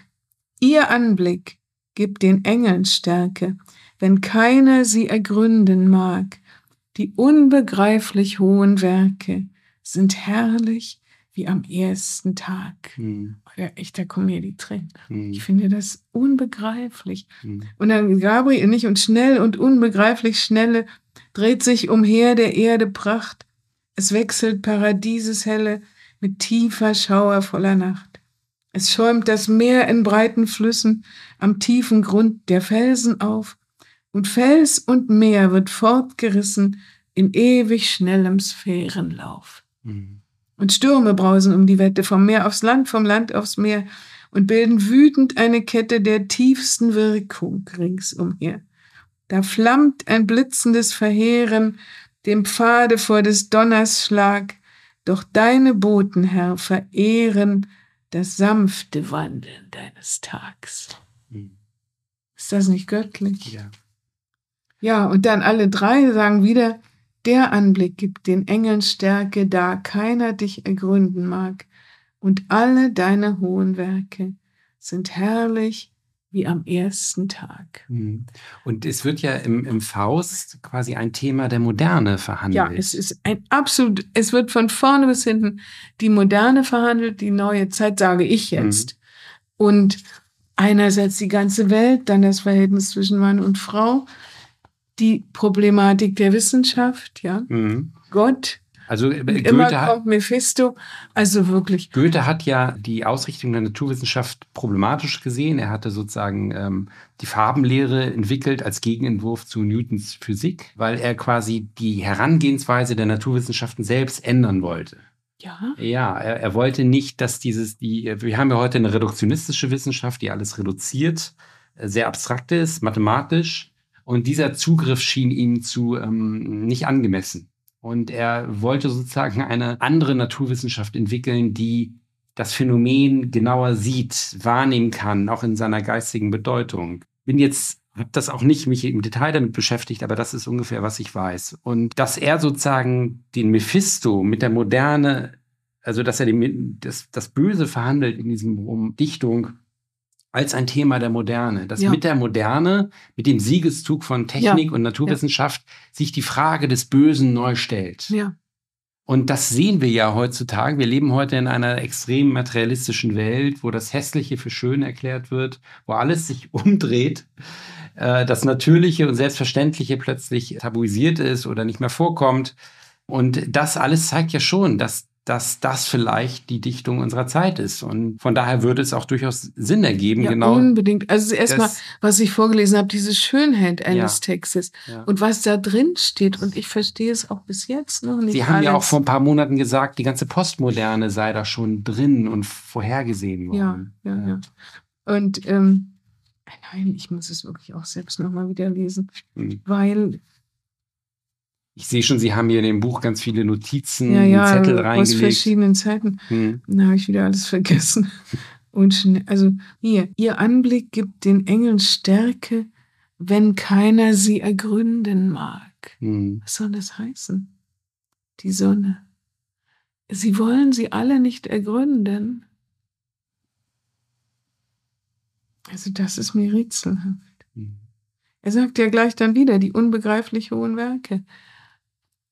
Ihr Anblick gibt den Engeln Stärke, wenn keiner sie ergründen mag. Die unbegreiflich hohen Werke sind herrlich wie am ersten Tag. Hm. Ja, echt, da kommen mir die Tränen. Hm. Ich finde das unbegreiflich. Hm. Und dann Gabriel nicht und schnell und unbegreiflich schnelle dreht sich umher der Erde Pracht, es wechselt Paradieses helle mit tiefer schauervoller Nacht. Es schäumt das Meer in breiten Flüssen am tiefen Grund der Felsen auf, und Fels und Meer wird fortgerissen in ewig schnellem Sphärenlauf. Mhm. Und Stürme brausen um die Wette, vom Meer aufs Land, vom Land aufs Meer, und bilden wütend eine Kette der tiefsten Wirkung ringsumher. Da flammt ein blitzendes Verheeren dem Pfade vor des Donners Schlag, doch deine Boten, Herr, verehren das sanfte Wandeln deines Tags. Hm. Ist das nicht göttlich? Ja. Ja, und dann alle drei sagen wieder, der Anblick gibt den Engeln Stärke, da keiner dich ergründen mag, und alle deine hohen Werke sind herrlich wie am ersten Tag. Mhm. Und es wird ja im, im Faust quasi ein Thema der Moderne verhandelt. Ja, es ist ein absolut, es wird von vorne bis hinten die Moderne verhandelt, die neue Zeit, sage ich jetzt. Mhm. Und einerseits die ganze Welt, dann das Verhältnis zwischen Mann und Frau, die Problematik der Wissenschaft, ja, mhm. Gott, also äh, Goethe immer kommt Mephisto, also wirklich. Goethe hat ja die Ausrichtung der Naturwissenschaft problematisch gesehen. Er hatte sozusagen ähm, die Farbenlehre entwickelt als Gegenentwurf zu Newtons Physik, weil er quasi die Herangehensweise der Naturwissenschaften selbst ändern wollte. Ja. Ja, er, er wollte nicht, dass dieses, die, wir haben ja heute eine reduktionistische Wissenschaft, die alles reduziert, äh, sehr abstrakt ist, mathematisch. Und dieser Zugriff schien ihm zu ähm, nicht angemessen. Und er wollte sozusagen eine andere Naturwissenschaft entwickeln, die das Phänomen genauer sieht, wahrnehmen kann, auch in seiner geistigen Bedeutung. Bin jetzt habe das auch nicht mich im Detail damit beschäftigt, aber das ist ungefähr, was ich weiß. Und dass er sozusagen den Mephisto mit der Moderne, also dass er den, das, das Böse verhandelt in diesem Dichtung, als ein Thema der Moderne, dass ja. mit der Moderne, mit dem Siegeszug von Technik ja. und Naturwissenschaft ja. sich die Frage des Bösen neu stellt. Ja. Und das sehen wir ja heutzutage. Wir leben heute in einer extrem materialistischen Welt, wo das Hässliche für schön erklärt wird, wo alles sich umdreht, äh, das Natürliche und Selbstverständliche plötzlich tabuisiert ist oder nicht mehr vorkommt. Und das alles zeigt ja schon, dass dass das vielleicht die Dichtung unserer Zeit ist. Und von daher würde es auch durchaus Sinn ergeben, ja, genau. Unbedingt. Also erstmal, was ich vorgelesen habe, diese Schönheit eines Ja. Textes Ja. und was da drin steht. Und ich verstehe es auch bis jetzt noch nicht. Sie haben ja auch vor ein paar Monaten gesagt, die ganze Postmoderne sei da schon drin und vorhergesehen Ja, worden. ja, ja. Und ähm, nein, ich muss es wirklich auch selbst nochmal wieder lesen, Mhm. weil Ich sehe schon, Sie haben hier in dem Buch ganz viele Notizen, ja, ja, Zettel aus reingelegt. verschiedenen Zeiten. Hm. Dann habe ich wieder alles vergessen. Und schnell, also hier, ihr Anblick gibt den Engeln Stärke, wenn keiner sie ergründen mag. Hm. Was soll das heißen? Die Sonne. Sie wollen sie alle nicht ergründen. Also das ist mir rätselhaft. Hm. Er sagt ja gleich dann wieder die unbegreiflich hohen Werke.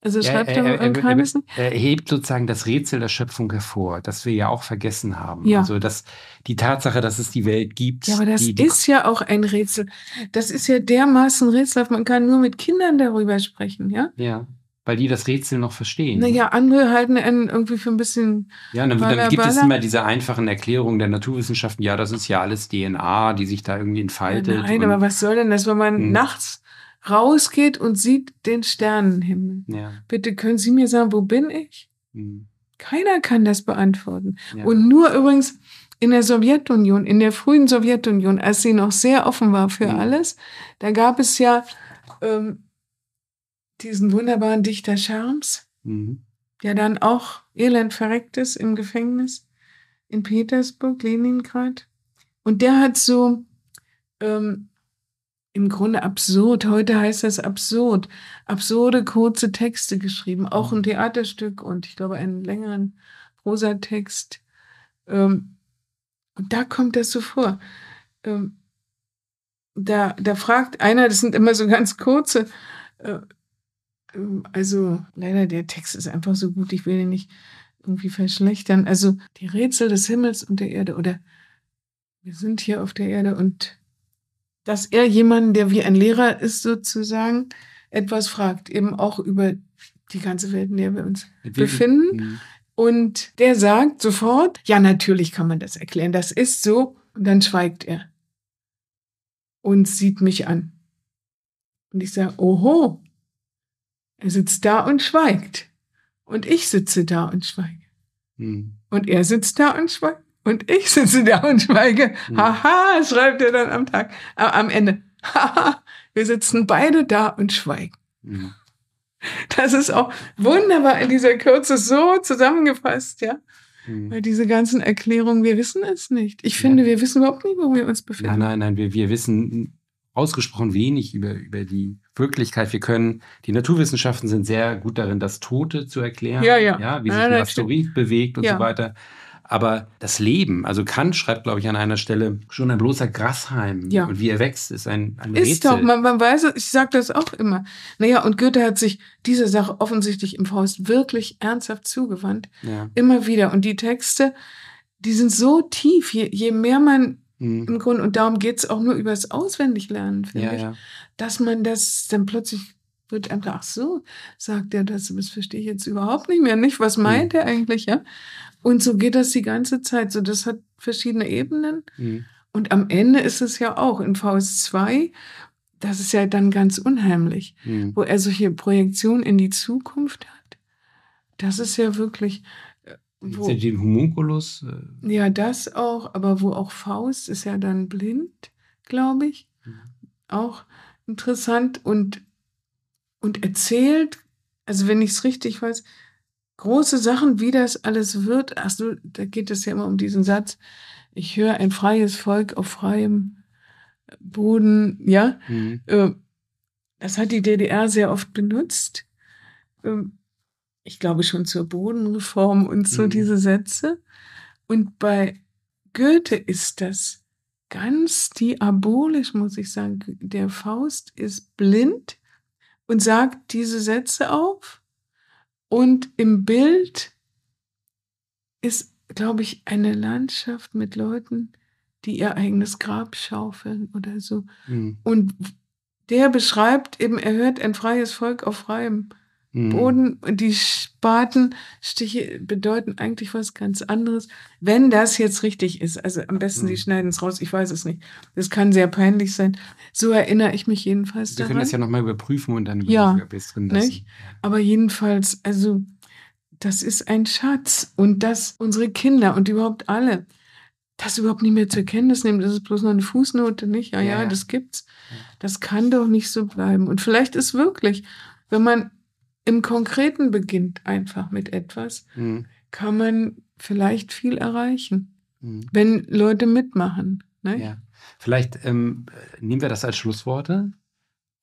Also Ja, schreibt er, er, er, er, er, hebt sozusagen das Rätsel der Schöpfung hervor, das wir ja auch vergessen haben. Ja. Also dass die Tatsache, dass es die Welt gibt. Ja, aber das die, die, ist ja auch ein Rätsel. Das ist ja dermaßen rätselhaft. Man kann nur mit Kindern darüber sprechen, ja? Ja, weil die das Rätsel noch verstehen. Naja, andere halten einen irgendwie für ein bisschen. Ja, dann, dann gibt es immer diese einfachen Erklärungen der Naturwissenschaften. Ja, das ist ja alles DNA, die sich da irgendwie entfaltet. Nein, und, aber was soll denn das, wenn man Hm. nachts rausgeht und sieht den Sternenhimmel? Ja. Bitte können Sie mir sagen, wo bin ich? hm, Keiner kann das beantworten. ja. Und nur übrigens in der Sowjetunion, in der frühen Sowjetunion, als sie noch sehr offen war für Mhm. alles, da gab es ja ähm, diesen wunderbaren Dichter Charms, Mhm. der dann auch elend verreckt ist im Gefängnis in Petersburg, Leningrad. Und der hat so ähm, im Grunde absurd, heute heißt das absurd, absurde kurze Texte geschrieben, auch ein Theaterstück und ich glaube einen längeren Prosatext. Ähm, und da kommt das so vor. Ähm, da, da fragt einer, das sind immer so ganz kurze, äh, ähm, also leider der Text ist einfach so gut, ich will ihn nicht irgendwie verschlechtern. Also die Rätsel des Himmels und der Erde oder wir sind hier auf der Erde und dass er jemanden, der wie ein Lehrer ist sozusagen, etwas fragt, eben auch über die ganze Welt, in der wir uns befinden. Und der sagt sofort, ja, natürlich kann man das erklären, das ist so. Und dann schweigt er und sieht mich an. Und ich sage, oho, er sitzt da und schweigt. Und ich sitze da und schweige. Mhm. Und er sitzt da und schweigt. Und ich sitze da und schweige. Mhm. Haha, schreibt er dann am Tag, äh, am Ende. Haha, wir sitzen beide da und schweigen. Mhm. Das ist auch wunderbar in dieser Kürze so zusammengefasst, ja. Mhm. Weil diese ganzen Erklärungen, wir wissen es nicht. Ich finde, wir wissen überhaupt nicht, wo wir uns befinden. Nein, nein, nein, wir, wir wissen ausgesprochen wenig über, über die Wirklichkeit. Wir können, die Naturwissenschaften sind sehr gut darin, das Tote zu erklären. Ja, ja. ja wie Ja, sich ein natürlich. Asteroid bewegt und Ja. so weiter. Aber das Leben, also Kant schreibt, glaube ich, an einer Stelle, schon ein bloßer Grashalm Ja. und wie er wächst, ist ein, ein Ist Rätsel. doch, man, man weiß es, ich sage das auch immer. Naja, und Goethe hat sich dieser Sache offensichtlich im Faust wirklich ernsthaft zugewandt. ja. Immer wieder. Und die Texte, die sind so tief, je, je mehr man Mhm. im Grunde, und darum geht's auch nur übers Auswendiglernen, finde ja, ich, ja. dass man das dann plötzlich wird klar, ach so, sagt er das, das verstehe ich jetzt überhaupt nicht mehr, nicht? Was meint er eigentlich, ja? Und so geht das die ganze Zeit. So, das hat verschiedene Ebenen. Mhm. Und am Ende ist es ja auch in Faust 2, das ist ja dann ganz unheimlich, Mhm. wo er solche Projektionen in die Zukunft hat. Das ist ja wirklich, äh, wo, die den Homunculus? äh, ja, das auch, aber wo auch Faust ist ja dann blind, glaube ich. Mhm. Auch interessant und, und erzählt, also wenn ich es richtig weiß, große Sachen, wie das alles wird. Ach so, da geht es ja immer um diesen Satz. Ich höre ein freies Volk auf freiem Boden, ja. Mhm. Äh, Das hat die DDR sehr oft benutzt. Ähm, Ich glaube schon zur Bodenreform und so Mhm. diese Sätze. Und bei Goethe ist das ganz diabolisch, muss ich sagen. Der Faust ist blind und sagt diese Sätze auf. Und im Bild ist, glaube ich, eine Landschaft mit Leuten, die ihr eigenes Grab schaufeln oder so. Mhm. Und der beschreibt eben, er hört ein freies Volk auf freiem Mhm. Boden, die Spatenstiche bedeuten eigentlich was ganz anderes. Wenn das jetzt richtig ist, also am besten mhm. Sie schneiden es raus, ich weiß es nicht. Das kann sehr peinlich sein. So erinnere ich mich jedenfalls Sie daran. können das ja nochmal überprüfen und dann ja, drin nicht? Aber jedenfalls, also das ist ein Schatz und dass unsere Kinder und überhaupt alle das überhaupt nicht mehr zur Kenntnis nehmen, das ist bloß noch eine Fußnote, nicht? Ja, ja, ja das gibt's. Das kann doch nicht so bleiben. Und vielleicht ist wirklich, wenn man im Konkreten beginnt einfach mit etwas, mhm. kann man vielleicht viel erreichen, mhm. wenn Leute mitmachen. Ne? Ja. Vielleicht ähm, nehmen wir das als Schlussworte.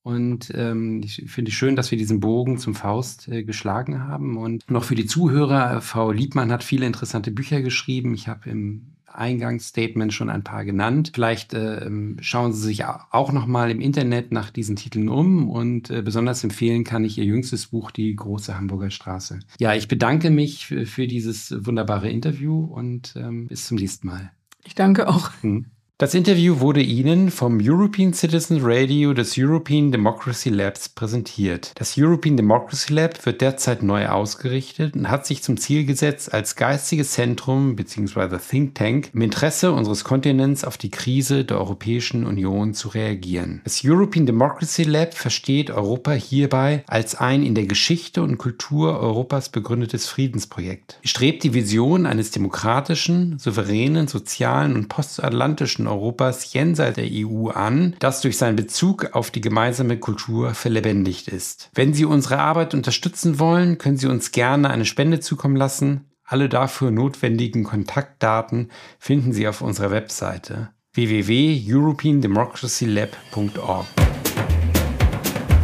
Und ähm, ich finde es schön, dass wir diesen Bogen zum Faust äh, geschlagen haben. Und noch für die Zuhörer, Frau Liebmann hat viele interessante Bücher geschrieben. Ich habe im Eingangsstatement schon ein paar genannt. Vielleicht äh, schauen Sie sich auch noch mal im Internet nach diesen Titeln um und äh, besonders empfehlen kann ich Ihr jüngstes Buch Die große Hamburger Straße. Ja, ich bedanke mich für, für dieses wunderbare Interview und ähm, bis zum nächsten Mal. Ich danke auch. Hm. Das Interview wurde Ihnen vom European Citizen Radio des European Democracy Labs präsentiert. Das European Democracy Lab wird derzeit neu ausgerichtet und hat sich zum Ziel gesetzt, als geistiges Zentrum bzw. Think Tank im Interesse unseres Kontinents auf die Krise der Europäischen Union zu reagieren. Das European Democracy Lab versteht Europa hierbei als ein in der Geschichte und Kultur Europas begründetes Friedensprojekt. Es strebt die Vision eines demokratischen, souveränen, sozialen und postatlantischen Menschen Europas jenseits der EU an, das durch seinen Bezug auf die gemeinsame Kultur verlebendigt ist. Wenn Sie unsere Arbeit unterstützen wollen, können Sie uns gerne eine Spende zukommen lassen. Alle dafür notwendigen Kontaktdaten finden Sie auf unserer Webseite www.europeandemocracylab.org.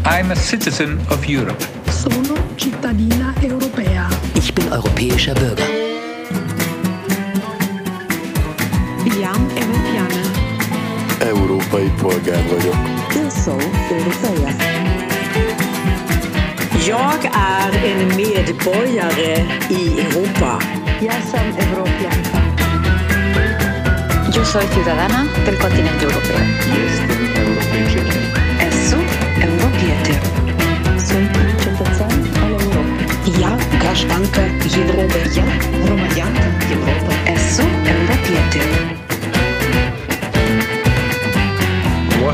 I'm a citizen of Europe. Sono cittadina europea. Ich bin europäischer Bürger. Európai polgár vagyok. Jag soy europea. Jag är en medborgare i Europa. Jag som europeanka. Yo soy ciudadana del continente europeo. Jestem Europejczykiem. Esu europietyr. Sunt cetățean al Europei. Я гражданка Европы. Я громадянка Європи. Esu europietyr.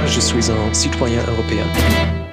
Je suis un citoyen européen.